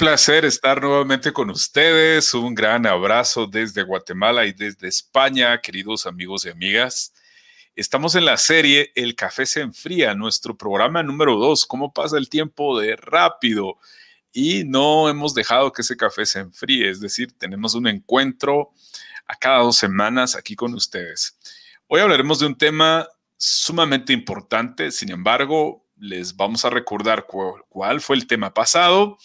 Placer estar nuevamente con ustedes. Un gran abrazo desde Guatemala y desde España, queridos amigos y amigas. Estamos en la serie El café se enfría, nuestro programa número dos. ¿Cómo pasa el tiempo de rápido? Y no hemos dejado que ese café se enfríe, es decir, tenemos un encuentro a cada dos semanas aquí con ustedes. Hoy hablaremos de un tema sumamente importante, sin embargo, les vamos a recordar cuál fue el tema pasado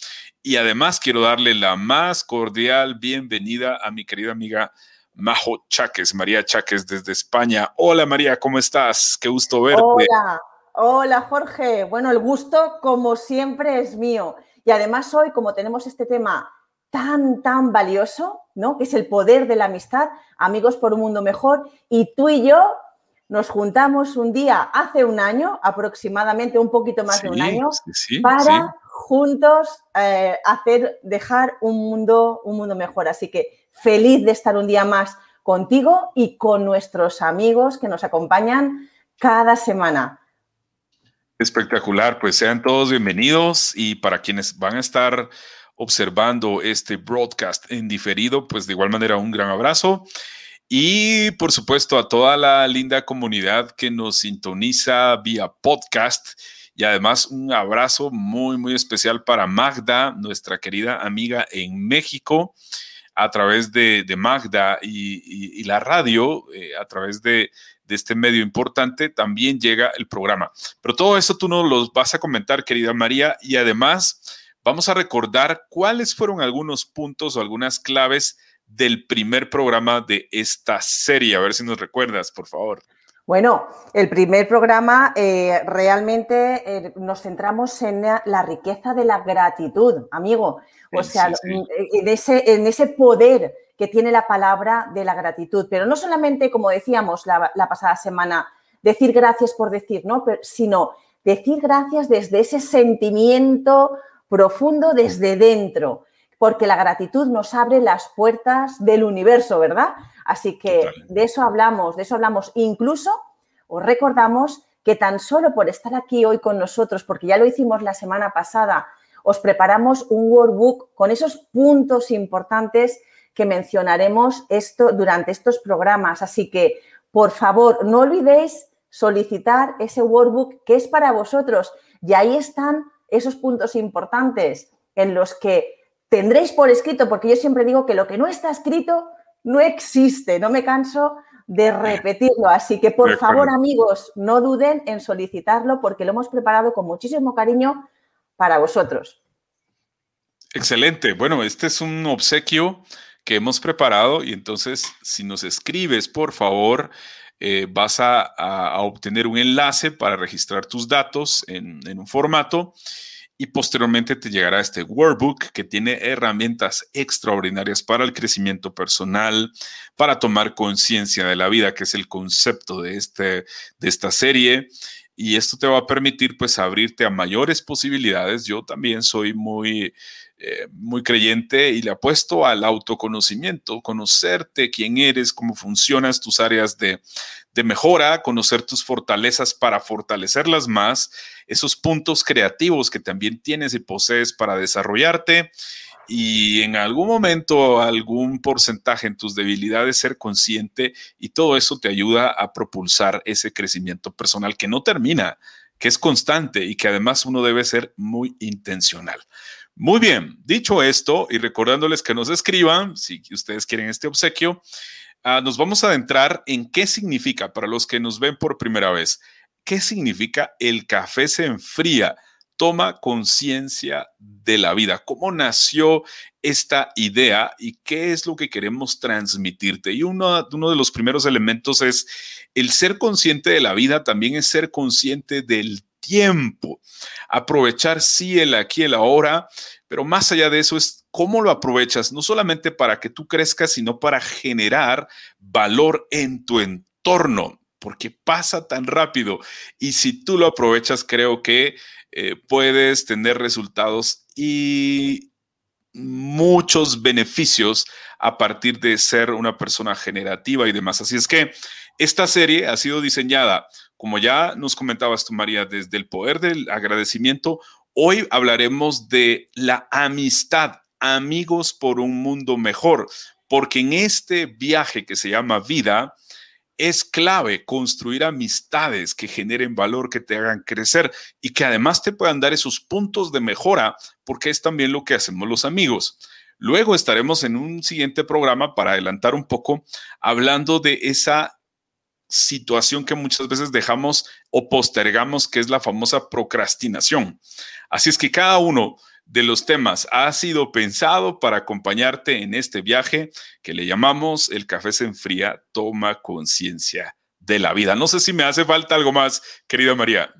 y además quiero darle la más cordial bienvenida a mi querida amiga Majo Cháquez, María Cháquez desde España. Hola María, ¿cómo estás? Qué gusto verte. Hola, hola Jorge. Bueno, el gusto como siempre es mío. Y además hoy, como tenemos este tema tan, tan valioso, ¿no? Que es el poder de la amistad, amigos por un mundo mejor, y tú y yo nos juntamos un día hace un año, aproximadamente un poquito más de un año, para juntos eh, hacer, dejar un mundo, un mundo mejor. Así que feliz de estar un día más contigo y con nuestros amigos que nos acompañan cada semana. Espectacular, pues sean todos bienvenidos y para quienes van a estar observando este broadcast en diferido, pues de igual manera un gran abrazo. Y por supuesto a toda la linda comunidad que nos sintoniza vía podcast y además un abrazo muy, muy especial para Magda, nuestra querida amiga en México, a través de, Magda y, la radio, eh, a través de, este medio importante, también llega el programa. Pero todo eso tú nos lo vas a comentar, querida María, y además vamos a recordar cuáles fueron algunos puntos o algunas claves del primer programa de esta serie. A ver si nos recuerdas, por favor. Bueno, el primer programa eh, realmente eh, nos centramos en la, riqueza de la gratitud, amigo. O sea, En, ese, en ese poder que tiene la palabra de la gratitud. Pero no solamente, como decíamos la, pasada semana, decir gracias por decir, ¿no? sino decir gracias desde ese sentimiento profundo desde dentro, porque la gratitud nos abre las puertas del universo, ¿verdad? Así que de eso hablamos, de eso hablamos. Incluso os recordamos que tan solo por estar aquí hoy con nosotros, porque ya lo hicimos la semana pasada, os preparamos un workbook con esos puntos importantes que mencionaremos esto durante estos programas. Así que, por favor, no olvidéis solicitar ese workbook que es para vosotros. Y ahí están esos puntos importantes en los que tendréis por escrito, porque yo siempre digo que lo que no está escrito no existe, no me canso de repetirlo. Así que, por favor, amigos, no duden en solicitarlo porque lo hemos preparado con muchísimo cariño para vosotros. Excelente. Bueno, este es un obsequio que hemos preparado y entonces si nos escribes, por favor, eh, vas a, obtener un enlace para registrar tus datos en, en un formato y posteriormente te llegará este workbook que tiene herramientas extraordinarias para el crecimiento personal, para tomar conciencia de la vida, que es el concepto de, este, de esta serie. Y esto te va a permitir pues abrirte a mayores posibilidades. Yo también soy muy eh, muy creyente y le apuesto al autoconocimiento, conocerte quién eres, cómo funcionas tus áreas de, de mejora, conocer tus fortalezas para fortalecerlas más, esos puntos creativos que también tienes y posees para desarrollarte y en algún momento algún porcentaje en tus debilidades ser consciente y todo eso te ayuda a propulsar ese crecimiento personal que no termina, que es constante y que además uno debe ser muy intencional. Muy bien, dicho esto y recordándoles que nos escriban si ustedes quieren este obsequio, ah, nos vamos a adentrar en qué significa para los que nos ven por primera vez. ¿Qué significa el café se enfría? Toma conciencia de la vida. ¿Cómo nació esta idea y qué es lo que queremos transmitirte? Y uno, uno de los primeros elementos es el ser consciente de la vida, también es ser consciente del tiempo. Aprovechar sí el aquí, el ahora, pero más allá de eso es cómo lo aprovechas, no solamente para que tú crezcas, sino para generar valor en tu entorno, porque pasa tan rápido. Y si tú lo aprovechas, creo que eh, puedes tener resultados y muchos beneficios a partir de ser una persona generativa y demás. Así es que esta serie ha sido diseñada como ya nos comentabas tú, María, desde el poder del agradecimiento, Hoy hablaremos de la amistad, amigos por un mundo mejor, porque en este viaje que se llama vida, es clave construir amistades que generen valor, que te hagan crecer y que además te puedan dar esos puntos de mejora, porque es también lo que hacemos los amigos. Luego estaremos en un siguiente programa para adelantar un poco, hablando de esa situación que muchas veces dejamos o postergamos, que es la famosa procrastinación. Así es que cada uno de los temas ha sido pensado para acompañarte en este viaje que le llamamos El café se enfría, toma conciencia de la vida. No sé si me hace falta algo más, querida María.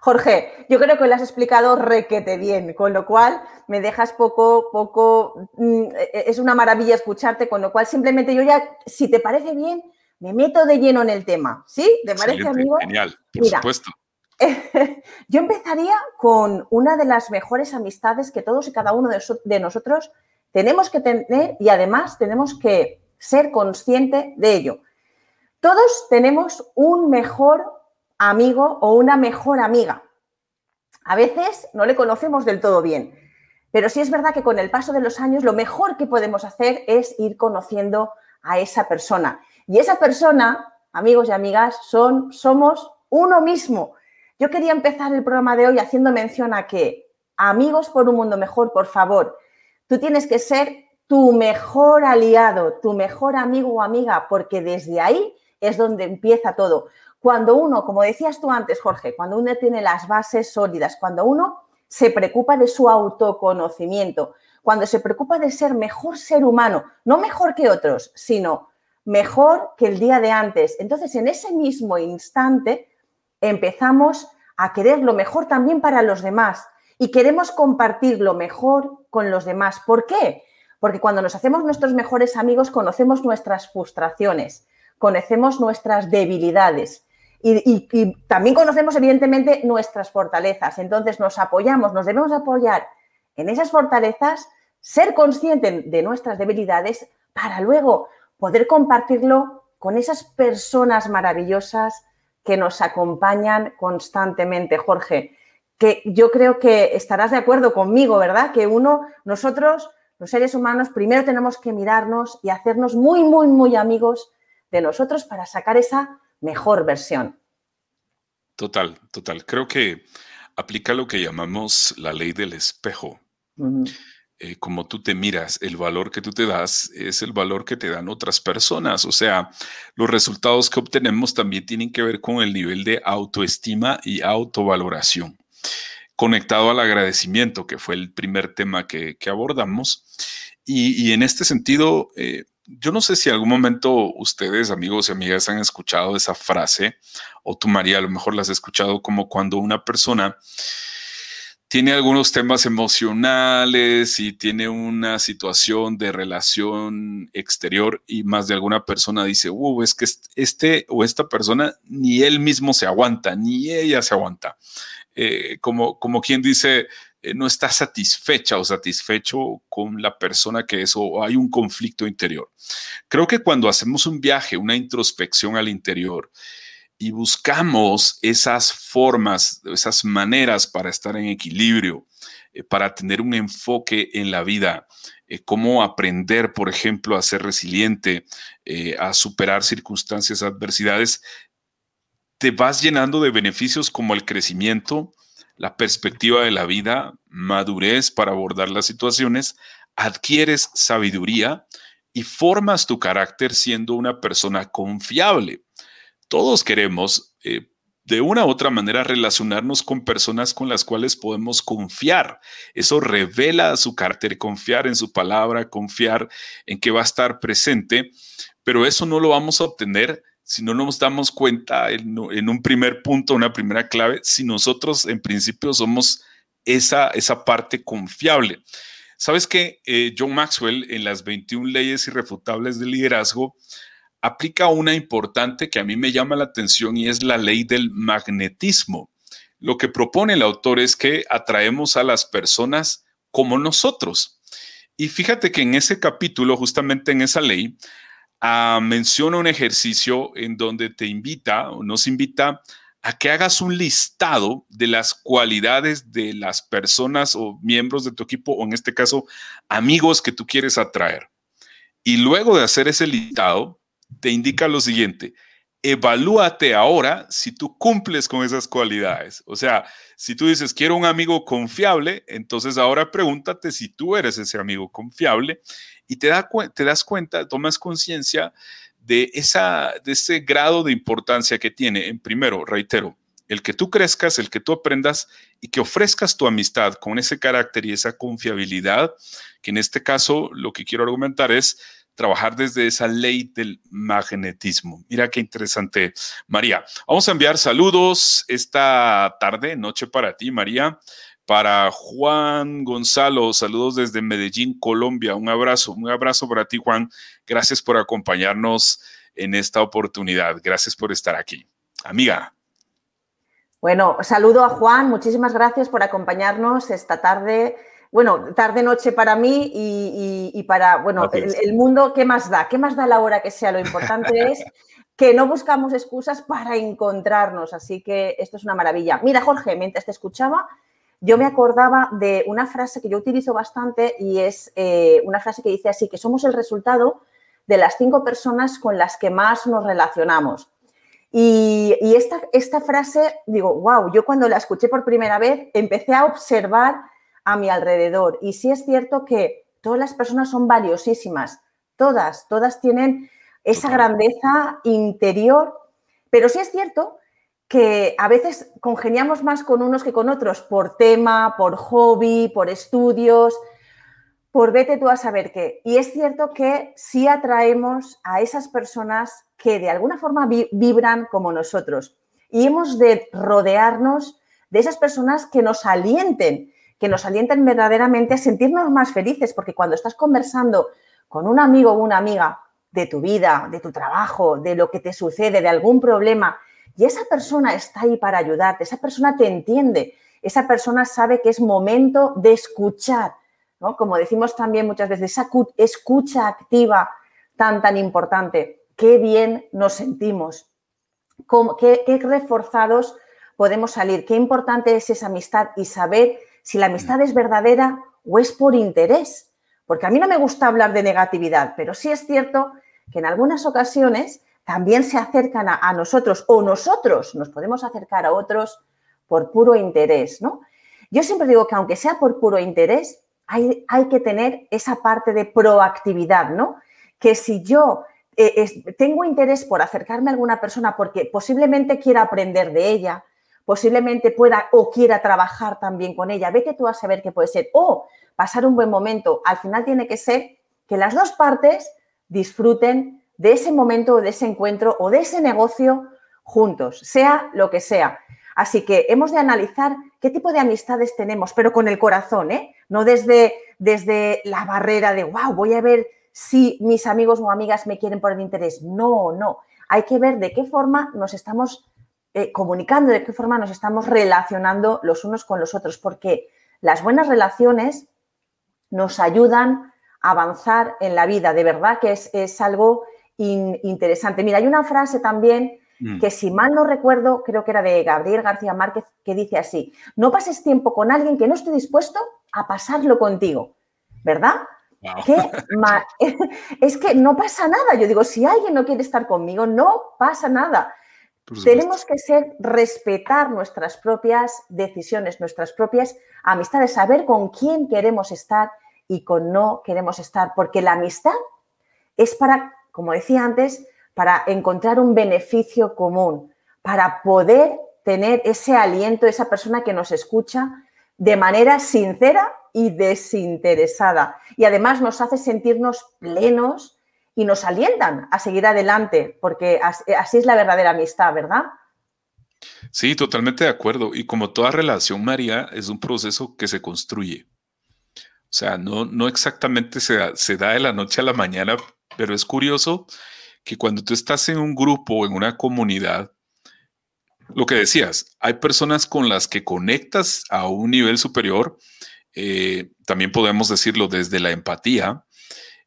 Jorge, yo creo que lo has explicado requete bien, con lo cual me dejas poco, poco, mm, e-, es una maravilla escucharte, con lo cual simplemente yo ya, si te parece bien, me meto de lleno en el tema, ¿sí? ¿Te parece, amigo? Genial, por supuesto. Yo empezaría con una de las mejores amistades que todos y cada uno de, nosotros tenemos que tener y además tenemos que ser consciente de ello. Todos tenemos un mejor amigo o una mejor amiga. A veces no le conocemos del todo bien, pero sí es verdad que con el paso de los años lo mejor que podemos hacer es ir conociendo a esa persona. Y esa persona, amigos y amigas, son, somos uno mismo. Yo quería empezar el programa de hoy haciendo mención a que, amigos por un mundo mejor, por favor, tú tienes que ser tu mejor aliado, tu mejor amigo o amiga, porque desde ahí es donde empieza todo. Cuando uno, como decías tú antes, Jorge, cuando uno tiene las bases sólidas, cuando uno se preocupa de su autoconocimiento, cuando se preocupa de ser mejor ser humano, no mejor que otros, sino mejor que el día de antes. Entonces, en ese mismo instante, empezamos a querer lo mejor también para los demás y queremos compartir lo mejor con los demás. ¿Por qué? Porque cuando nos hacemos nuestros mejores amigos conocemos nuestras frustraciones, conocemos nuestras debilidades y, también conocemos evidentemente nuestras fortalezas. Entonces nos apoyamos, nos debemos apoyar en esas fortalezas, ser consciente de nuestras debilidades para luego poder compartirlo con esas personas maravillosas que nos acompañan constantemente, Jorge. Que yo creo que estarás de acuerdo conmigo, ¿verdad? Que uno, nosotros, los seres humanos, primero tenemos que mirarnos y hacernos muy, muy, muy amigos de nosotros para sacar esa mejor versión. Total, total. Creo que aplica lo que llamamos la ley del espejo. Eh, como tú te miras, el valor que tú te das es el valor que te dan otras personas. O sea, los resultados que obtenemos también tienen que ver con el nivel de autoestima y autovaloración. Conectado al agradecimiento, que fue el primer tema que, abordamos. Y, en este sentido, eh, yo no sé si algún momento ustedes, amigos y amigas, han escuchado esa frase, o tú, María, a lo mejor la has escuchado como cuando una persona tiene algunos temas emocionales y tiene una situación de relación exterior y más de alguna persona dice, uh, es que este o esta persona ni él mismo se aguanta, ni ella se aguanta. Eh, como, como quien dice, eh, no está satisfecha o satisfecho con la persona que es o hay un conflicto interior. Creo que cuando hacemos un viaje, una introspección al interior, y buscamos esas formas, esas maneras para estar en equilibrio, eh, para tener un enfoque en la vida, eh, cómo aprender, por ejemplo, a ser resiliente, eh, a superar circunstancias, adversidades, te vas llenando de beneficios como el crecimiento, la perspectiva de la vida, madurez para abordar las situaciones, adquieres sabiduría y formas tu carácter siendo una persona confiable todos queremos eh, de una u otra manera relacionarnos con personas con las cuales podemos confiar. Eso revela su carácter, confiar en su palabra, confiar en que va a estar presente, pero eso no lo vamos a obtener si no nos damos cuenta en, un primer punto, una primera clave, si nosotros en principio somos esa, esa parte confiable. Sabes que eh, John Maxwell en las 21 leyes irrefutables del liderazgo aplica una importante que a mí me llama la atención y es la ley del magnetismo. Lo que propone el autor es que atraemos a las personas como nosotros. Y fíjate que en ese capítulo, justamente en esa ley, ah, menciona un ejercicio en donde te invita o nos invita a que hagas un listado de las cualidades de las personas o miembros de tu equipo, o en este caso, amigos que tú quieres atraer. Y luego de hacer ese listado, te indica lo siguiente, evalúate ahora si tú cumples con esas cualidades. O sea, si tú dices, quiero un amigo confiable, entonces ahora pregúntate si tú eres ese amigo confiable y te, te das cuenta, tomas conciencia de, de ese grado de importancia que tiene, en primero, reitero, el que tú crezcas, el que tú aprendas y que ofrezcas tu amistad con ese carácter y esa confiabilidad, que en este caso lo que quiero argumentar es trabajar desde esa ley del magnetismo. Mira qué interesante, María. Vamos a enviar saludos esta tarde, noche para ti, María. Para Juan Gonzalo, saludos desde Medellín, Colombia. Un abrazo, un abrazo para ti, Juan. Gracias por acompañarnos en esta oportunidad. Gracias por estar aquí. Amiga. Bueno, saludo a Juan. Muchísimas gracias por acompañarnos esta tarde bueno, tarde-noche para mí y, para, bueno, el, mundo, ¿qué más da? ¿Qué más da la hora que sea? Lo importante es que no buscamos excusas para encontrarnos, así que esto es una maravilla. Mira, Jorge, mientras te escuchaba, yo me acordaba de una frase que yo utilizo bastante y es eh, una frase que dice así, que somos el resultado de las cinco personas con las que más nos relacionamos. Y, y esta, esta frase, digo, wow, yo cuando la escuché por primera vez empecé a observar a mi alrededor. Y sí es cierto que todas las personas son valiosísimas, todas, todas tienen esa grandeza interior, pero sí es cierto que a veces congeniamos más con unos que con otros por tema, por hobby, por estudios, por vete tú a saber qué. Y es cierto que sí atraemos a esas personas que de alguna forma vibran como nosotros. Y hemos de rodearnos de esas personas que nos alienten, que nos alienten verdaderamente a sentirnos más felices, porque cuando estás conversando con un amigo o una amiga de tu vida, de tu trabajo, de lo que te sucede, de algún problema, y esa persona está ahí para ayudarte, esa persona te entiende, esa persona sabe que es momento de escuchar, ¿no? Como decimos también muchas veces, esa escucha activa tan, tan importante. Qué bien nos sentimos, qué, qué reforzados podemos salir, qué importante es esa amistad y saber si la amistad es verdadera o es por interés. Porque a mí no me gusta hablar de negatividad, pero sí es cierto que en algunas ocasiones también se acercan a, nosotros o nosotros nos podemos acercar a otros por puro interés, ¿no? Yo siempre digo que aunque sea por puro interés, hay, hay que tener esa parte de proactividad, ¿no? Que si yo eh, tengo interés por acercarme a alguna persona porque posiblemente quiera aprender de ella, posiblemente pueda o quiera trabajar también con ella. Vete tú a saber qué puede ser. O pasar un buen momento. Al final tiene que ser que las dos partes disfruten de ese momento, de ese encuentro o de ese negocio juntos, sea lo que sea. Así que hemos de analizar qué tipo de amistades tenemos, pero con el corazón, ¿eh? No desde, desde la barrera de, wow, voy a ver si mis amigos o amigas me quieren por interés. No, no. Hay que ver de qué forma nos estamos eh, comunicando, de qué forma nos estamos relacionando los unos con los otros, porque las buenas relaciones nos ayudan a avanzar en la vida, de verdad que es, algo interesante. Mira, hay una frase también mm. que si mal no recuerdo, creo que era de Gabriel García Márquez, que dice así, no pases tiempo con alguien que no esté dispuesto a pasarlo contigo, ¿verdad? es que no pasa nada. Yo digo, si alguien no quiere estar conmigo, no pasa nada. Tenemos que ser, respetar nuestras propias decisiones, nuestras propias amistades, saber con quién queremos estar y con no queremos estar, porque la amistad es para, como decía antes, para encontrar un beneficio común, para poder tener ese aliento, esa persona que nos escucha de manera sincera y desinteresada. Y además nos hace sentirnos plenos y nos alientan a seguir adelante, porque así es la verdadera amistad, ¿verdad? Sí, totalmente de acuerdo. Y como toda relación, María, es un proceso que se construye. O sea, no, no exactamente se da, se da de la noche a la mañana, pero es curioso que cuando tú estás en un grupo en una comunidad, lo que decías, hay personas con las que conectas a un nivel superior, eh, también podemos decirlo desde la empatía,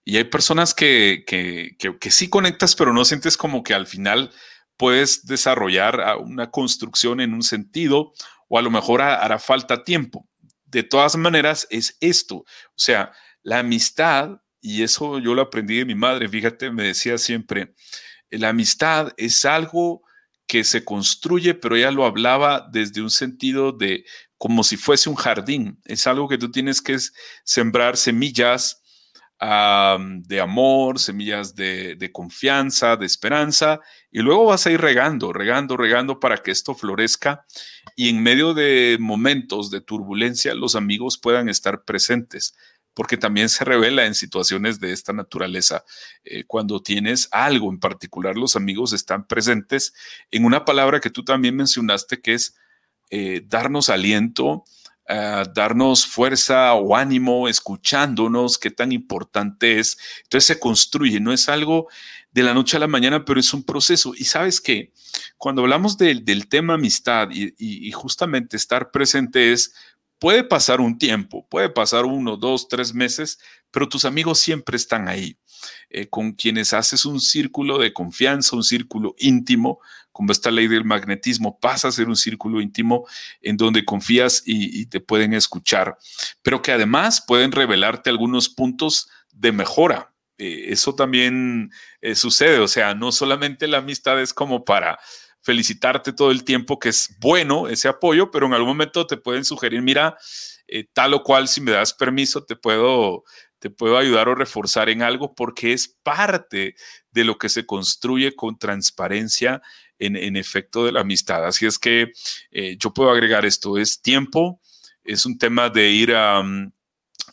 y hay personas que, que, sí conectas, pero no sientes como que al final puedes desarrollar una construcción en un sentido o a lo mejor hará falta tiempo. De todas maneras, es esto. O sea, la amistad, y eso yo lo aprendí de mi madre, fíjate, me decía siempre, la amistad es algo que se construye, pero ella lo hablaba desde un sentido de como si fuese un jardín. Es algo que tú tienes que sembrar semillas de amor, semillas de, confianza, de esperanza, y luego vas a ir regando, regando, regando para que esto florezca y en medio de momentos de turbulencia los amigos puedan estar presentes, porque también se revela en situaciones de esta naturaleza. Eh, cuando tienes algo en particular, los amigos están presentes en una palabra que tú también mencionaste, que es eh, darnos aliento, darnos fuerza o ánimo, escuchándonos, qué tan importante es. Entonces se construye, no es algo de la noche a la mañana, pero es un proceso. Y sabes que cuando hablamos del tema amistad y, justamente estar presente es, puede pasar un tiempo, puede pasar uno, dos, tres meses, pero tus amigos siempre están ahí. Eh, con quienes haces un círculo de confianza, un círculo íntimo, como esta ley del magnetismo, pasa a ser un círculo íntimo en donde confías y, te pueden escuchar, pero que además pueden revelarte algunos puntos de mejora. Eh, eso también eh, sucede, o sea, no solamente la amistad es como para felicitarte todo el tiempo, que es bueno ese apoyo, pero en algún momento te pueden sugerir, mira, tal o cual, si me das permiso, te puedo, te puedo ayudar o reforzar en algo porque es parte de lo que se construye con transparencia en, efecto de la amistad. Así es que eh, yo puedo agregar esto, es tiempo, es un tema de ir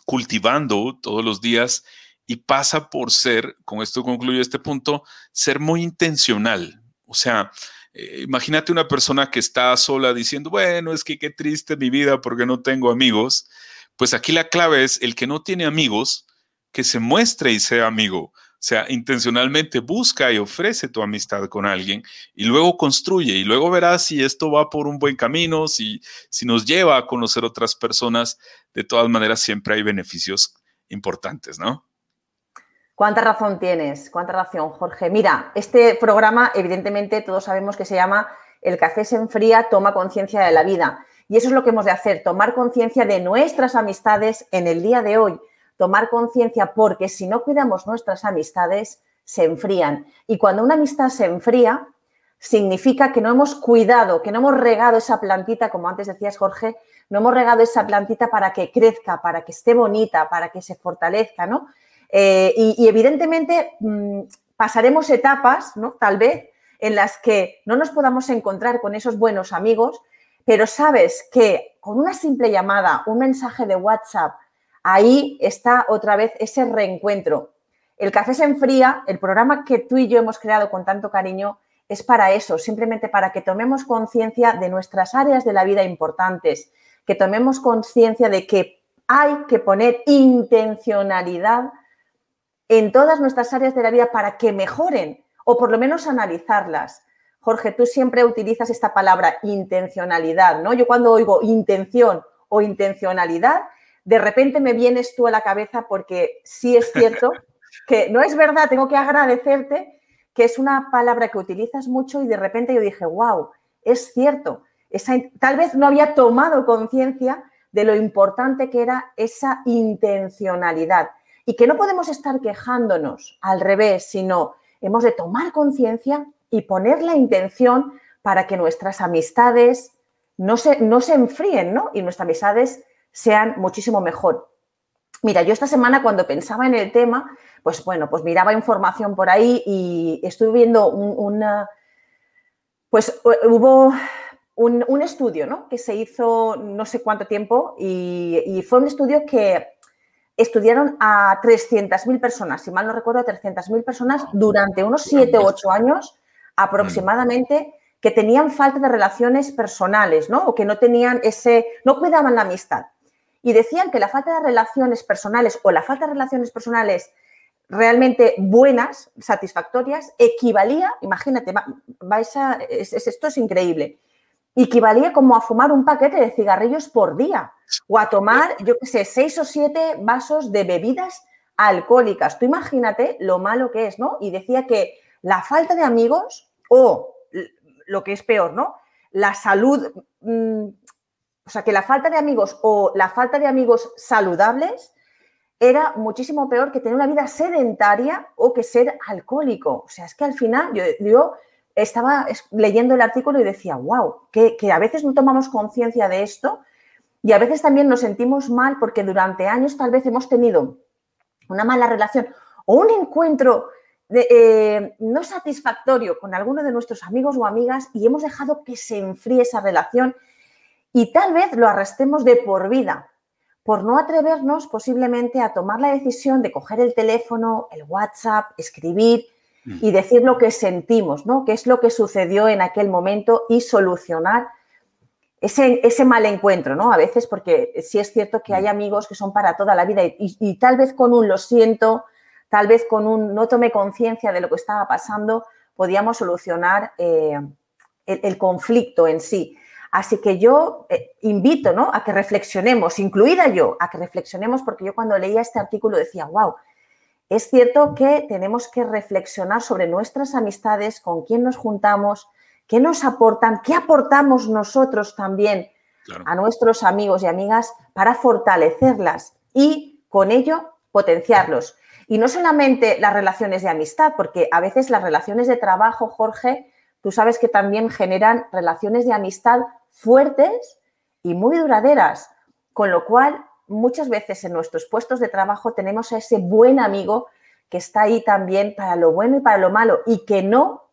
cultivando todos los días y pasa por ser, con esto concluyo este punto, ser muy intencional. O sea, eh, imagínate una persona que está sola diciendo, bueno, es que qué triste mi vida porque no tengo amigos. Pues aquí la clave es el que no tiene amigos, que se muestre y sea amigo. O sea, intencionalmente busca y ofrece tu amistad con alguien y luego construye y luego verás si esto va por un buen camino, si, si nos lleva a conocer otras personas. De todas maneras, siempre hay beneficios importantes, ¿no? ¿Cuánta razón tienes? ¿Cuánta razón, Jorge? Mira, este programa, evidentemente, todos sabemos que se llama El café se enfría, toma conciencia de la vida. Y eso es lo que hemos de hacer, tomar conciencia de nuestras amistades en el día de hoy tomar conciencia porque si no cuidamos nuestras amistades, se enfrían. Y cuando una amistad se enfría, significa que no hemos cuidado, que no hemos regado esa plantita, como antes decías Jorge, no hemos regado esa plantita para que crezca, para que esté bonita, para que se fortalezca, ¿no? Eh, y, evidentemente mm, pasaremos etapas, ¿no? Tal vez en las que no nos podamos encontrar con esos buenos amigos, pero sabes que con una simple llamada, un mensaje de WhatsApp, ahí está otra vez ese reencuentro. El café se enfría, el programa que tú y yo hemos creado con tanto cariño es para eso, simplemente para que tomemos conciencia de nuestras áreas de la vida importantes, que tomemos conciencia de que hay que poner intencionalidad en todas nuestras áreas de la vida para que mejoren o por lo menos analizarlas. Jorge, tú siempre utilizas esta palabra intencionalidad, ¿no? Yo cuando oigo intención o intencionalidad, de repente me vienes tú a la cabeza porque sí es cierto que no es verdad, tengo que agradecerte que es una palabra que utilizas mucho y de repente yo dije, wow, es cierto. tal vez no había tomado conciencia de lo importante que era esa intencionalidad y que no podemos estar quejándonos al revés, sino hemos de tomar conciencia y poner la intención para que nuestras amistades no se, no se enfríen, ¿no? Y nuestras amistades sean muchísimo mejor. Mira, yo esta semana cuando pensaba en el tema, pues bueno, pues miraba información por ahí y estuve viendo un, una, pues hubo un, estudio, ¿no? Que se hizo no sé cuánto tiempo y, fue un estudio que estudiaron a 300.000 personas, si mal no recuerdo, 300.000 personas durante unos 7 o 8 años aproximadamente que tenían falta de relaciones personales, ¿no? O que no tenían ese, no cuidaban la amistad y decían que la falta de relaciones personales o la falta de relaciones personales realmente buenas, satisfactorias, equivalía, imagínate, vais a, esto es increíble, equivalía como a fumar un paquete de cigarrillos por día o a tomar, yo qué sé, seis o siete vasos de bebidas alcohólicas. Tú imagínate lo malo que es, ¿no? Y decía que la falta de amigos o lo que es peor, ¿no? La salud, mm, o sea, que la falta de amigos o la falta de amigos saludables era muchísimo peor que tener una vida sedentaria o que ser alcohólico. O sea, es que al final yo, estaba leyendo el artículo y decía, wow, que, que a veces no tomamos conciencia de esto y a veces también nos sentimos mal porque durante años tal vez hemos tenido una mala relación o un encuentro eh, no satisfactorio con alguno de nuestros amigos o amigas y hemos dejado que se enfríe esa relación y tal vez lo arrestemos de por vida por no atrevernos posiblemente a tomar la decisión de coger el teléfono, el WhatsApp, escribir mm. y decir lo que sentimos, ¿no? ¿Qué es lo que sucedió en aquel momento y solucionar ese, ese mal encuentro, ¿no? A veces porque sí es cierto que hay mm. amigos que son para toda la vida y, tal vez con un lo siento, tal vez con un no tomé conciencia de lo que estaba pasando, podíamos solucionar eh, el, conflicto en sí. Así que yo eh, invito ¿no? a que reflexionemos, incluida yo, a que reflexionemos, porque yo cuando leía este artículo decía, wow, es cierto que tenemos que reflexionar sobre nuestras amistades, con quién nos juntamos, qué nos aportan, qué aportamos nosotros también a nuestros amigos y amigas para fortalecerlas y con ello potenciarlos. Y no solamente las relaciones de amistad, porque a veces las relaciones de trabajo, Jorge, tú sabes que también generan relaciones de amistad fuertes y muy duraderas, con lo cual muchas veces en nuestros puestos de trabajo tenemos a ese buen amigo que está ahí también para lo bueno y para lo malo y que no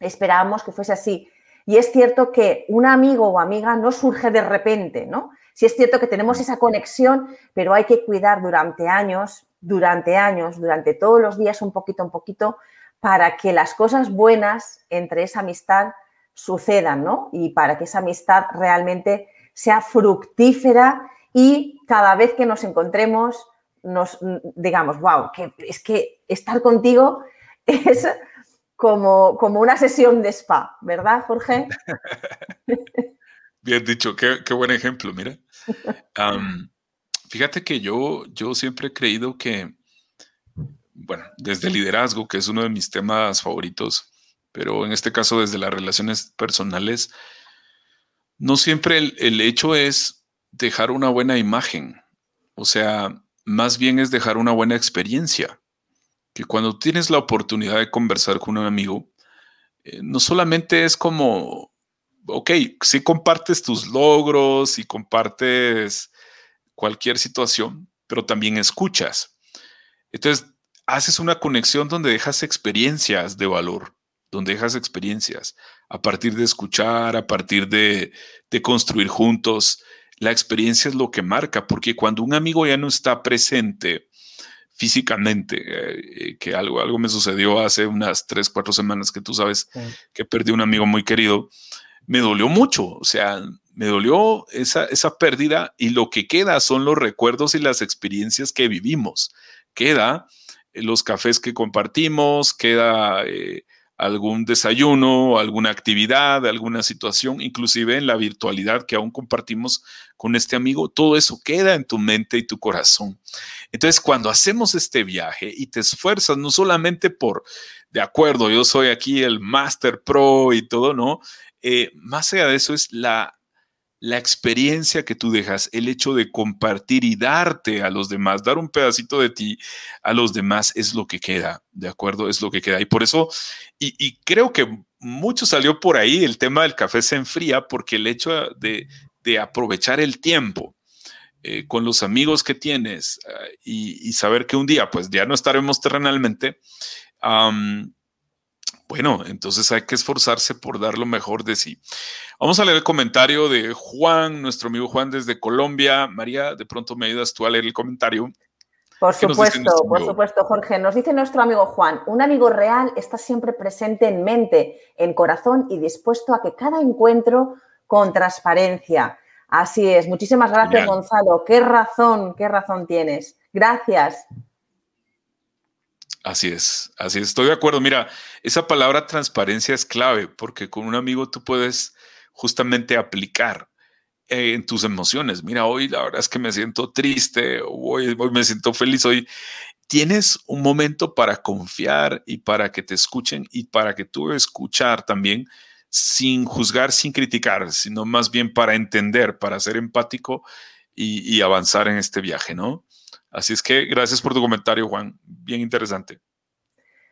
esperábamos que fuese así. Y es cierto que un amigo o amiga no surge de repente, ¿no? Sí es cierto que tenemos esa conexión, pero hay que cuidar durante años, durante años, durante todos los días, un poquito, un poquito, para que las cosas buenas entre esa amistad sucedan, ¿no? Y para que esa amistad realmente sea fructífera y cada vez que nos encontremos nos digamos, wow, que es que estar contigo es como, como una sesión de spa, ¿verdad, Jorge? Bien dicho, qué, buen ejemplo, mira. fíjate que yo, yo siempre he creído que, bueno, desde liderazgo, que es uno de mis temas favoritos, pero en este caso desde las relaciones personales, no siempre el, hecho es dejar una buena imagen, o sea, más bien es dejar una buena experiencia, que cuando tienes la oportunidad de conversar con un amigo, eh, no solamente es como, ok, si compartes tus logros y compartes cualquier situación, pero también escuchas. Entonces, haces una conexión donde dejas experiencias de valor donde dejas experiencias, a partir de escuchar, a partir de, construir juntos. La experiencia es lo que marca, porque cuando un amigo ya no está presente físicamente, eh, que algo, algo me sucedió hace unas tres, cuatro semanas que tú sabes que perdí un amigo muy querido, me dolió mucho, o sea, me dolió esa, esa pérdida y lo que queda son los recuerdos y las experiencias que vivimos. Queda los cafés que compartimos, queda... Eh, algún desayuno, alguna actividad, alguna situación, inclusive en la virtualidad que aún compartimos con este amigo, todo eso queda en tu mente y tu corazón. Entonces, cuando hacemos este viaje y te esfuerzas no solamente por, de acuerdo, yo soy aquí el Master Pro y todo, ¿no? Eh, más allá de eso es la la experiencia que tú dejas, el hecho de compartir y darte a los demás, dar un pedacito de ti a los demás es lo que queda, ¿de acuerdo? Es lo que queda. Y por eso, y, creo que mucho salió por ahí, el tema del café se enfría porque el hecho de, aprovechar el tiempo. Eh, con los amigos que tienes eh, y, saber que un día pues ya no estaremos terrenalmente, bueno, entonces hay que esforzarse por dar lo mejor de sí. Vamos a leer el comentario de Juan, nuestro amigo Juan desde Colombia. María, de pronto me ayudas tú a leer el comentario. Por supuesto, por supuesto, Jorge. Nos dice nuestro amigo Juan, un amigo real está siempre presente en mente, en corazón y dispuesto a que cada encuentro con transparencia. Así es. Muchísimas gracias, Gonzalo. Qué razón, qué razón tienes. Gracias. Así es, así es, estoy de acuerdo. Mira, esa palabra transparencia es clave porque con un amigo tú puedes justamente aplicar eh, en tus emociones. Mira, hoy la verdad es que me siento triste, hoy, me siento feliz, hoy tienes un momento para confiar y para que te escuchen y para que tú escuchar también sin juzgar, sin criticar, sino más bien para entender, para ser empático y, avanzar en este viaje, ¿no? Así es que gracias por tu comentario, Juan. Bien interesante.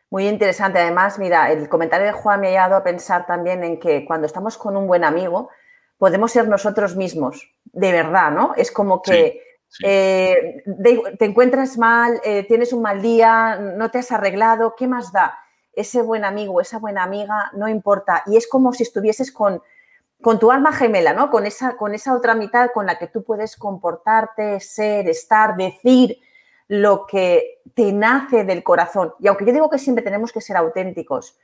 Muy interesante. Además, mira, el comentario de Juan me ha llevado a pensar también en que cuando estamos con un buen amigo, podemos ser nosotros mismos, de verdad, ¿no? Es como que eh, te encuentras mal, eh, tienes un mal día, no te has arreglado, ¿qué más da? Ese buen amigo, esa buena amiga, no importa. Y es como si estuvieses con, con tu alma gemela, ¿no? Con esa, con esa otra mitad con la que tú puedes comportarte, ser, estar, decir lo que te nace del corazón. Y aunque yo digo que siempre tenemos que ser auténticos,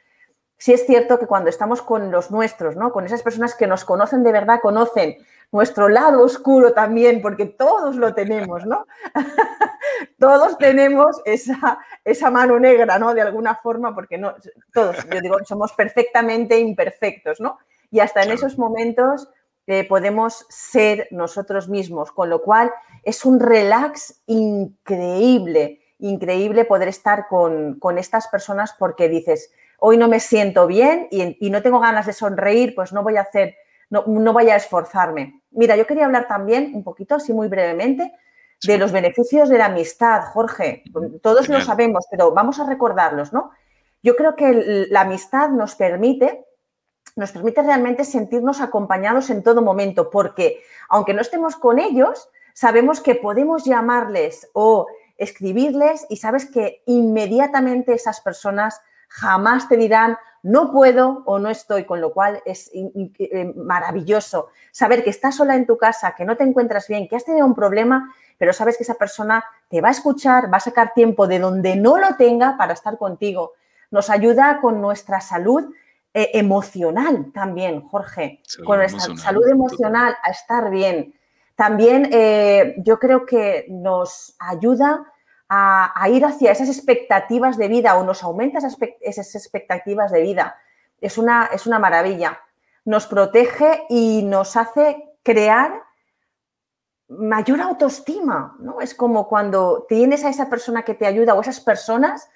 sí es cierto que cuando estamos con los nuestros, ¿no? Con esas personas que nos conocen de verdad, conocen nuestro lado oscuro también, porque todos lo tenemos, ¿no? todos tenemos esa, esa mano negra, ¿no? De alguna forma, porque no, todos, yo digo, somos perfectamente imperfectos, ¿no? Y hasta en esos momentos eh, podemos ser nosotros mismos, con lo cual es un relax increíble, increíble poder estar con, estas personas porque dices, hoy no me siento bien y, no tengo ganas de sonreír, pues no voy a hacer, no, no voy a esforzarme. Mira, yo quería hablar también un poquito, así muy brevemente, de los beneficios de la amistad, Jorge. Todos lo sabemos, pero vamos a recordarlos, ¿no? Yo creo que la amistad nos permite, nos permite realmente sentirnos acompañados en todo momento, porque aunque no estemos con ellos, sabemos que podemos llamarles o escribirles y sabes que inmediatamente esas personas jamás te dirán no puedo o no estoy, con lo cual es eh, maravilloso saber que estás sola en tu casa, que no te encuentras bien, que has tenido un problema, pero sabes que esa persona te va a escuchar, va a sacar tiempo de donde no lo tenga para estar contigo. Nos ayuda con nuestra salud eh, emocional también, Jorge, con nuestra salud emocional a estar bien. También eh, yo creo que nos ayuda a, ir hacia esas expectativas de vida o nos aumenta esas, expectativas de vida. Es una, es una maravilla. Nos protege y nos hace crear mayor autoestima, ¿no? Es como cuando tienes a esa persona que te ayuda o esas personas.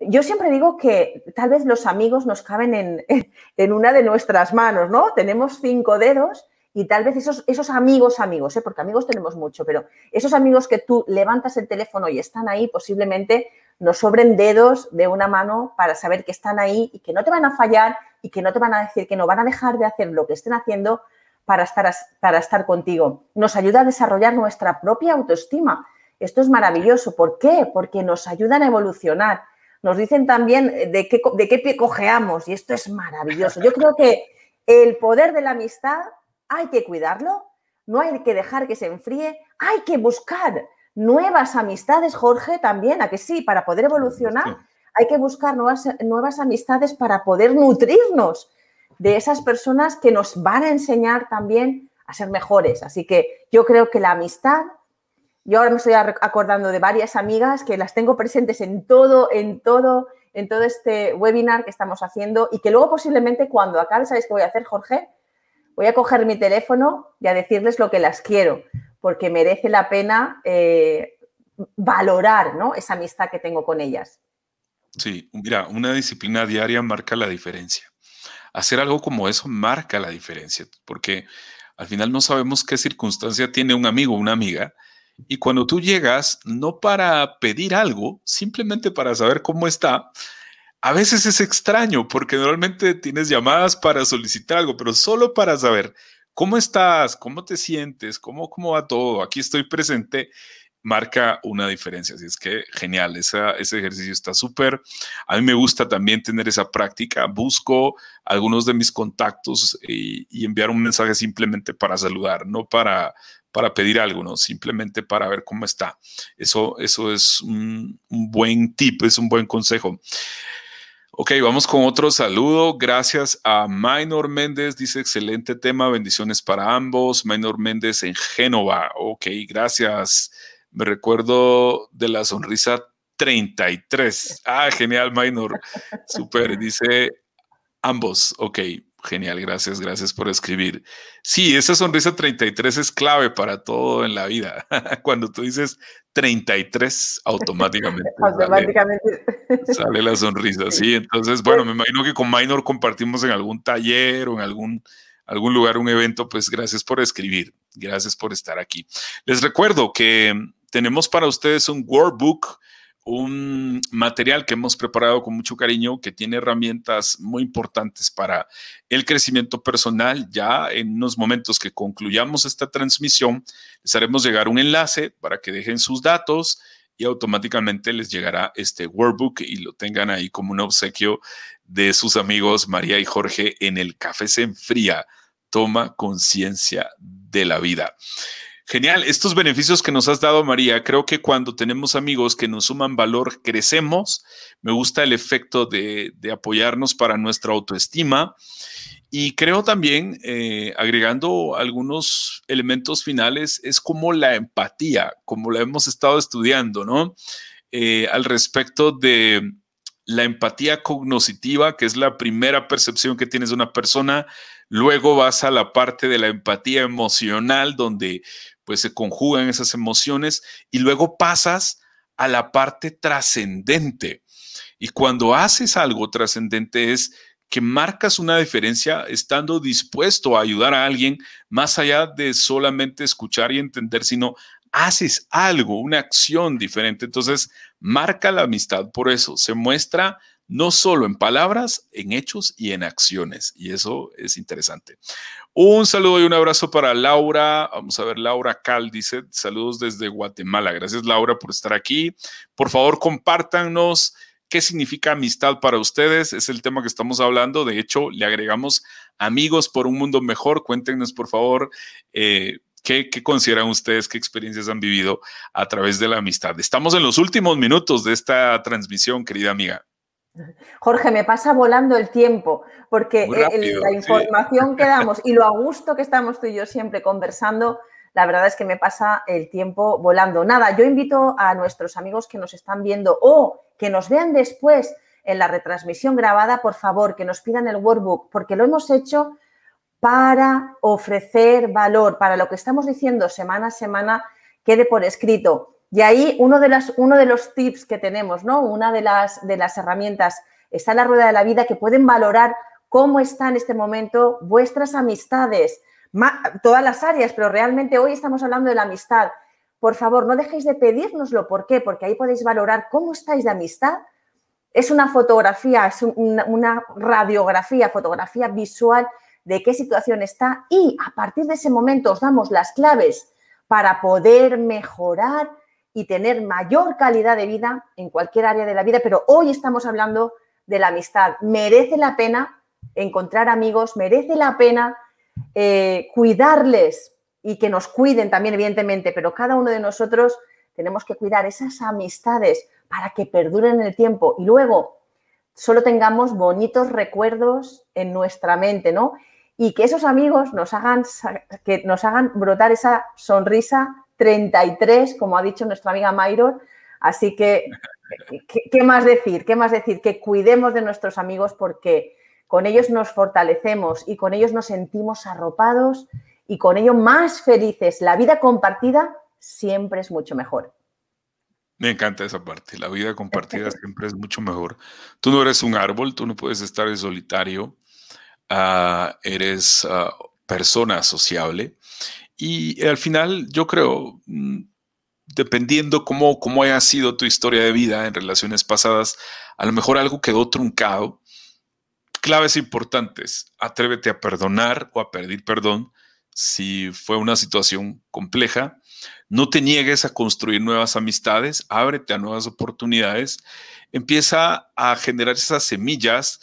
Yo siempre digo que tal vez los amigos nos caben en, en una de nuestras manos, ¿no? Tenemos cinco dedos y tal vez esos, esos amigos, amigos, ¿eh? porque amigos tenemos mucho, pero esos amigos que tú levantas el teléfono y están ahí, posiblemente nos sobren dedos de una mano para saber que están ahí y que no te van a fallar y que no te van a decir que no van a dejar de hacer lo que estén haciendo para estar, para estar contigo. Nos ayuda a desarrollar nuestra propia autoestima. Esto es maravilloso. ¿Por qué? Porque nos ayudan a evolucionar. Nos dicen también de qué, de qué pie cojeamos y esto es maravilloso. Yo creo que el poder de la amistad hay que cuidarlo, no hay que dejar que se enfríe, hay que buscar nuevas amistades, Jorge, también, a que sí, para poder evolucionar, hay que buscar nuevas, nuevas amistades para poder nutrirnos de esas personas que nos van a enseñar también a ser mejores. Así que yo creo que la amistad, yo ahora me estoy acordando de varias amigas que las tengo presentes en todo, en todo, en todo este webinar que estamos haciendo y que luego posiblemente cuando acabe, ¿sabéis qué voy a hacer, Jorge? voy a coger mi teléfono y a decirles lo que las quiero, porque merece la pena eh, valorar ¿no? esa amistad que tengo con ellas. Sí, mira, una disciplina diaria marca la diferencia. Hacer algo como eso marca la diferencia, porque al final no sabemos qué circunstancia tiene un amigo o una amiga. Y cuando tú llegas, no para pedir algo, simplemente para saber cómo está, a veces es extraño porque normalmente tienes llamadas para solicitar algo, pero solo para saber cómo estás, cómo te sientes, cómo, cómo va todo. Aquí estoy presente marca una diferencia. Así es que genial, ese ejercicio está súper. A mí me gusta también tener esa práctica. Busco algunos de mis contactos y, enviar un mensaje simplemente para saludar, no para, para pedir algo, ¿no? Simplemente para ver cómo está. Eso, eso es un, un buen tip, es un buen consejo. Ok, vamos con otro saludo. Gracias a Minor Méndez. Dice, excelente tema. Bendiciones para ambos. Minor Méndez en Génova. Ok, gracias. Me recuerdo de la sonrisa 33. Ah, genial, Minor. Super. Dice ambos. Ok, Genial, gracias, gracias por escribir. Sí, esa sonrisa 33 es clave para todo en la vida. Cuando tú dices 33, automáticamente, automáticamente. Sale, la sonrisa. Sí, entonces, bueno, me imagino que con Minor compartimos en algún taller o en algún, algún lugar, un evento, pues gracias por escribir, gracias por estar aquí. Les recuerdo que tenemos para ustedes un workbook un material que hemos preparado con mucho cariño que tiene herramientas muy importantes para el crecimiento personal. Ya en unos momentos que concluyamos esta transmisión, les haremos llegar un enlace para que dejen sus datos y automáticamente les llegará este workbook y lo tengan ahí como un obsequio de sus amigos María y Jorge en el Café se enfría. Toma conciencia de la vida. Genial, estos beneficios que nos has dado, María, creo que cuando tenemos amigos que nos suman valor, crecemos. Me gusta el efecto de, apoyarnos para nuestra autoestima. Y creo también, eh, agregando algunos elementos finales, es como la empatía, como la hemos estado estudiando, ¿no? Eh, al respecto de la empatía cognoscitiva, que es la primera percepción que tienes de una persona, luego vas a la parte de la empatía emocional, donde pues se conjugan esas emociones y luego pasas a la parte trascendente. Y cuando haces algo trascendente es que marcas una diferencia estando dispuesto a ayudar a alguien más allá de solamente escuchar y entender, sino haces algo, una acción diferente. Entonces, marca la amistad por eso. Se muestra no solo en palabras, en hechos y en acciones. Y eso es interesante. Un saludo y un abrazo para Laura. Vamos a ver, Laura Cal dice, saludos desde Guatemala. Gracias Laura por estar aquí. Por favor, compártanos qué significa amistad para ustedes. Es el tema que estamos hablando. De hecho, le agregamos amigos por un mundo mejor. Cuéntenos, por favor, eh, ¿Qué, ¿Qué, consideran ustedes? ¿Qué experiencias han vivido a través de la amistad? Estamos en los últimos minutos de esta transmisión, querida amiga. Jorge, me pasa volando el tiempo, porque la información que damos y lo a gusto que estamos tú y yo siempre conversando, la verdad es que me pasa el tiempo volando. Nada, yo invito a nuestros amigos que nos están viendo o que nos vean después en la retransmisión grabada, por favor, que nos pidan el workbook, porque lo hemos hecho para ofrecer valor, para lo que estamos diciendo semana a semana quede por escrito. Y ahí uno de, uno de los tips que tenemos, ¿no? Una de las, de las herramientas está en la rueda de la vida que pueden valorar cómo están en este momento vuestras amistades, todas las áreas, pero realmente hoy estamos hablando de la amistad. Por favor, no dejéis de pedírnoslo. ¿Por qué? Porque ahí podéis valorar cómo estáis de amistad. Es una fotografía, es una radiografía, fotografía visual de qué situación está y a partir de ese momento os damos las claves para poder mejorar y tener mayor calidad de vida en cualquier área de la vida, pero hoy estamos hablando de la amistad. Merece la pena encontrar amigos, merece la pena eh, cuidarles y que nos cuiden también, evidentemente, pero cada uno de nosotros tenemos que cuidar esas amistades para que perduren en el tiempo y luego solo tengamos bonitos recuerdos en nuestra mente, ¿no? Y que esos amigos nos hagan, que nos hagan brotar esa sonrisa 33, como ha dicho nuestra amiga Mayro. Así que, ¿qué, más decir? ¿Qué más decir? Que cuidemos de nuestros amigos porque con ellos nos fortalecemos y con ellos nos sentimos arropados y con ellos más felices. La vida compartida siempre es mucho mejor. Me encanta esa parte. La vida compartida siempre es mucho mejor. Tú no eres un árbol, tú no puedes estar en solitario. Ah, eres ah, persona sociable y al final, yo creo, mm, dependiendo cómo, cómo haya sido tu historia de vida en relaciones pasadas, a lo mejor algo quedó truncado. Claves importantes, atrévete a perdonar o a pedir perdón si fue una situación compleja. No te niegues a construir nuevas amistades, ábrete a nuevas oportunidades, empieza a generar esas semillas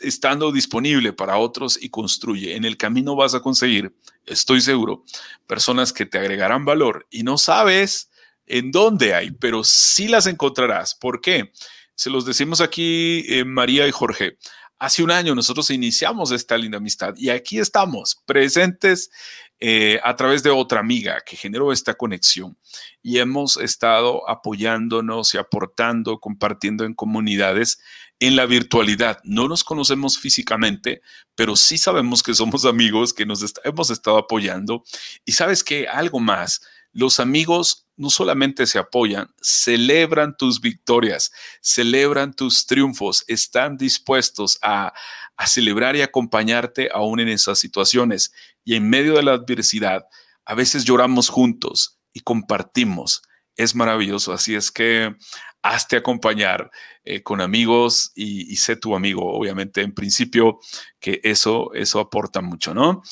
estando disponible para otros y construye. En el camino vas a conseguir, estoy seguro, personas que te agregarán valor y no sabes en dónde hay, pero sí las encontrarás. ¿Por qué? Se los decimos aquí eh, María y Jorge. Hace un año nosotros iniciamos esta linda amistad y aquí estamos presentes eh, a través de otra amiga que generó esta conexión y hemos estado apoyándonos y aportando, compartiendo en comunidades en la virtualidad. No nos conocemos físicamente, pero sí sabemos que somos amigos, que nos hemos estado apoyando. Y sabes que algo más, los amigos no solamente se apoyan, celebran tus victorias, celebran tus triunfos, están dispuestos a, a celebrar y acompañarte aún en esas situaciones. Y en medio de la adversidad, a veces lloramos juntos y compartimos. Es maravilloso. Así es que hazte acompañar eh, con amigos y, sé tu amigo. Obviamente, en principio, que eso, eso aporta mucho, ¿no?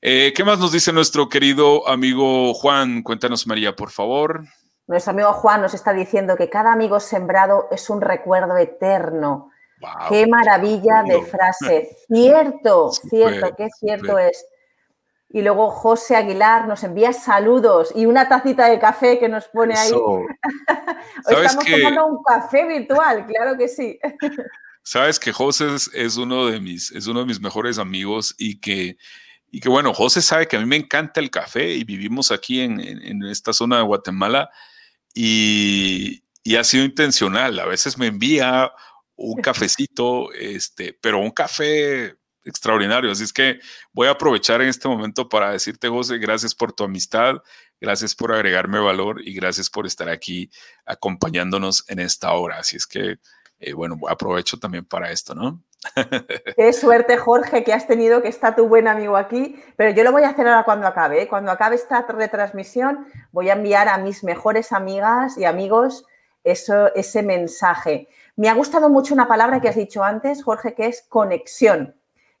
Eh, ¿Qué más nos dice nuestro querido amigo Juan? Cuéntanos, María, por favor. Nuestro amigo Juan nos está diciendo que cada amigo sembrado es un recuerdo eterno. Qué maravilla de frase. Cierto, cierto, qué cierto es. Y luego José Aguilar nos envía saludos y una tacita de café que nos pone ahí. Estamos tomando un café virtual, claro que sí. Sabes que José es, uno de mis, es uno de mis mejores amigos y que, y que, bueno, José sabe que a mí me encanta el café y vivimos aquí en, en, esta zona de Guatemala y, y, ha sido intencional. A veces me envía un cafecito, este, pero un café extraordinario. Así es que voy a aprovechar en este momento para decirte, José, gracias por tu amistad, gracias por agregarme valor y gracias por estar aquí acompañándonos en esta hora. Así es que, eh, bueno, aprovecho también para esto, ¿no? Qué suerte, Jorge, que has tenido, que está tu buen amigo aquí, pero yo lo voy a hacer ahora cuando acabe. ¿eh? Cuando acabe esta retransmisión, voy a enviar a mis mejores amigas y amigos eso, ese mensaje. Me ha gustado mucho una palabra que has dicho antes, Jorge, que es conexión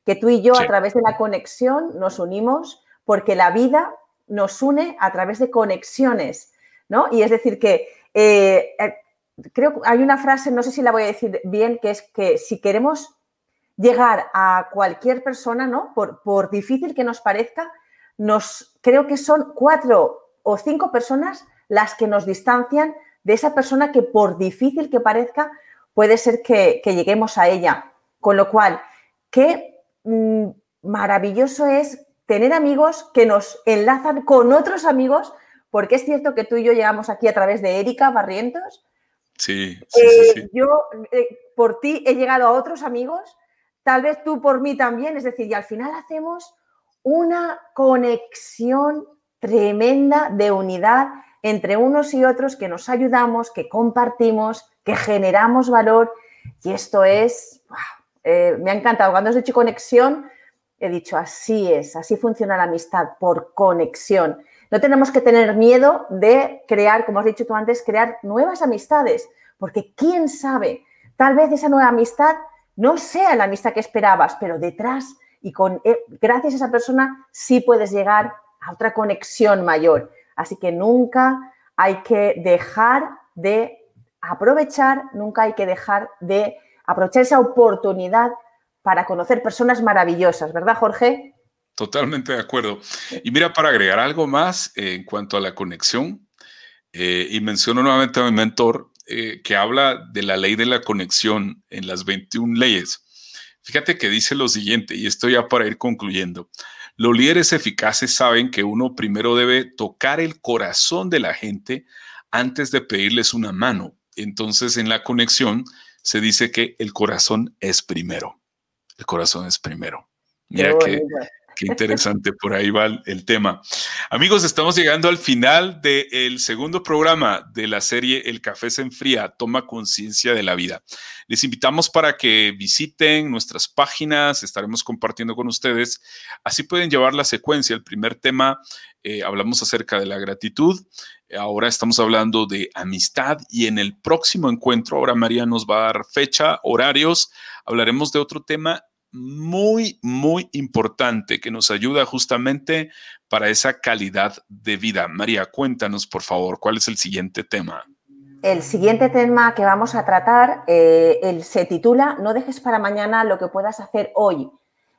que tú y yo a través de la conexión nos unimos porque la vida nos une a través de conexiones, ¿no? Y es decir que eh, eh, creo que hay una frase, no sé si la voy a decir bien, que es que si queremos llegar a cualquier persona, ¿no? Por, por difícil que nos parezca, nos, creo que son cuatro o cinco personas las que nos distancian de esa persona que por difícil que parezca, puede ser que, que lleguemos a ella. Con lo cual, ¿qué Mm, maravilloso es tener amigos que nos enlazan con otros amigos, porque es cierto que tú y yo llegamos aquí a través de Erika Barrientos. Sí, sí, eh, sí, Yo eh, por ti he llegado a otros amigos, tal vez tú por mí también, es decir, y al final hacemos una conexión tremenda de unidad entre unos y otros que nos ayudamos, que compartimos, que generamos valor y esto es, eh, me ha encantado. Cuando has dicho conexión, he dicho, así es, así funciona la amistad, por conexión. No tenemos que tener miedo de crear, como has dicho tú antes, crear nuevas amistades, porque quién sabe, tal vez esa nueva amistad no sea la amistad que esperabas, pero detrás y con, eh, gracias a esa persona sí puedes llegar a otra conexión mayor. Así que nunca hay que dejar de aprovechar, nunca hay que dejar de aprovechar esa oportunidad para conocer personas maravillosas, ¿verdad, Jorge? Totalmente de acuerdo. Y mira, para agregar algo más eh, en cuanto a la conexión, eh, y menciono nuevamente a mi mentor, eh, que habla de la ley de la conexión en las 21 leyes. Fíjate que dice lo siguiente, y esto ya para ir concluyendo. Los líderes eficaces saben que uno primero debe tocar el corazón de la gente antes de pedirles una mano. Entonces, en la conexión, se dice que el corazón es primero. El corazón es primero. Mira qué, interesante, por ahí va el, tema. Amigos, estamos llegando al final del segundo programa de la serie El café se enfría, toma conciencia de la vida. Les invitamos para que visiten nuestras páginas, estaremos compartiendo con ustedes. Así pueden llevar la secuencia. El primer tema, eh, hablamos acerca de la gratitud. Ahora estamos hablando de amistad y en el próximo encuentro, ahora María nos va a dar fecha, horarios, hablaremos de otro tema muy, muy importante que nos ayuda justamente para esa calidad de vida. María, cuéntanos, por favor, cuál es el siguiente tema. El siguiente tema que vamos a tratar eh, se titula No dejes para mañana lo que puedas hacer hoy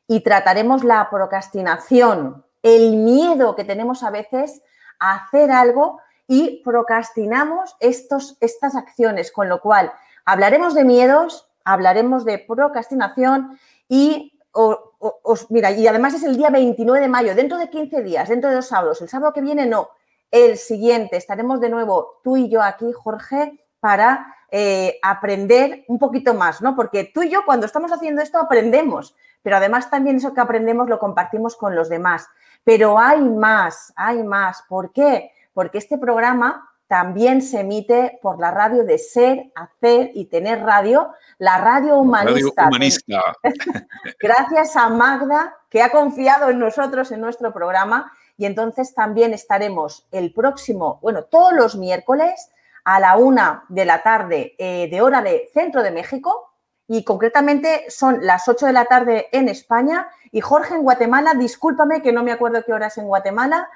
y trataremos la procrastinación, el miedo que tenemos a veces a hacer algo y procrastinamos estos, estas acciones, con lo cual hablaremos de miedos, hablaremos de procrastinación y os, mira, y además es el día 29 de mayo, dentro de 15 días, dentro de dos sábados, el sábado que viene no, el siguiente, estaremos de nuevo tú y yo aquí, Jorge, para eh, aprender un poquito más, ¿no? Porque tú y yo cuando estamos haciendo esto aprendemos, pero además también eso que aprendemos lo compartimos con los demás. Pero hay más, hay más. ¿Por qué? Porque este programa también se emite por la radio de Ser, Hacer y Tener Radio, la radio humanista. Radio humanista. Gracias a Magda, que ha confiado en nosotros, en nuestro programa, y entonces también estaremos el próximo, bueno, todos los miércoles a la una de la tarde eh, de hora de Centro de México, y concretamente son las 8 de la tarde en España y Jorge en Guatemala, discúlpame que no me acuerdo qué hora es en Guatemala,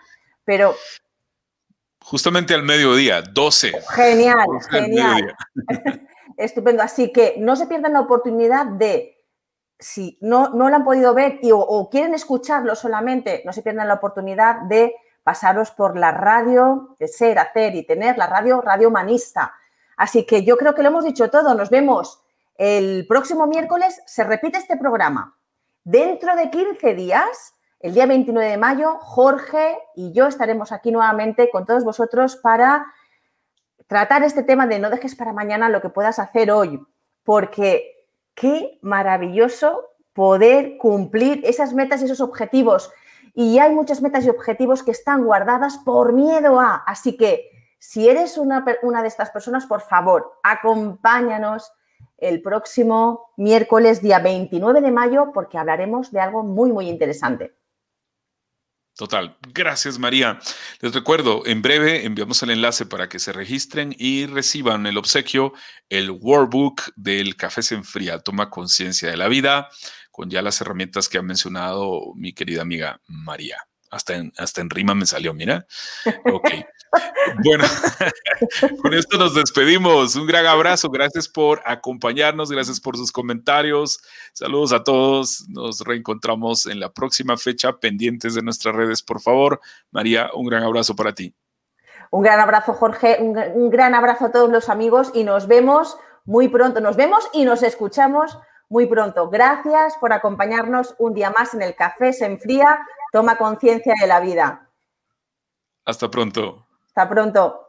pero Justamente al mediodía, 12. Genial, genial. Estupendo. Así que no se pierdan la oportunidad de, si no, no lo han podido ver y, o, quieren escucharlo solamente, no se pierdan la oportunidad de pasaros por la radio de ser, hacer y tener, la radio, radio humanista. Así que yo creo que lo hemos dicho todo. Nos vemos el próximo miércoles. Se repite este programa. Dentro de 15 días el día 29 de mayo, Jorge y yo estaremos aquí nuevamente con todos vosotros para tratar este tema de no dejes para mañana lo que puedas hacer hoy, porque qué maravilloso poder cumplir esas metas y esos objetivos. Y hay muchas metas y objetivos que están guardadas por miedo a. Así que si eres una, una de estas personas, por favor, acompáñanos el próximo miércoles, día 29 de mayo, porque hablaremos de algo muy, muy interesante. Total. Gracias, María. Les recuerdo, en breve enviamos el enlace para que se registren y reciban el obsequio, el workbook del Café se enfría, toma conciencia de la vida, con ya las herramientas que ha mencionado mi querida amiga María. Hasta en, hasta en rima me salió, mira. Ok. Bueno, con esto nos despedimos. Un gran abrazo. Gracias por acompañarnos. Gracias por sus comentarios. Saludos a todos. Nos reencontramos en la próxima fecha. Pendientes de nuestras redes, por favor. María, un gran abrazo para ti. Un gran abrazo, Jorge. Un, un gran abrazo a todos los amigos y nos vemos muy pronto. Nos vemos y nos escuchamos muy pronto. Gracias por acompañarnos un día más en el Café Se Enfría. Toma conciencia de la vida. Hasta pronto. Hasta pronto.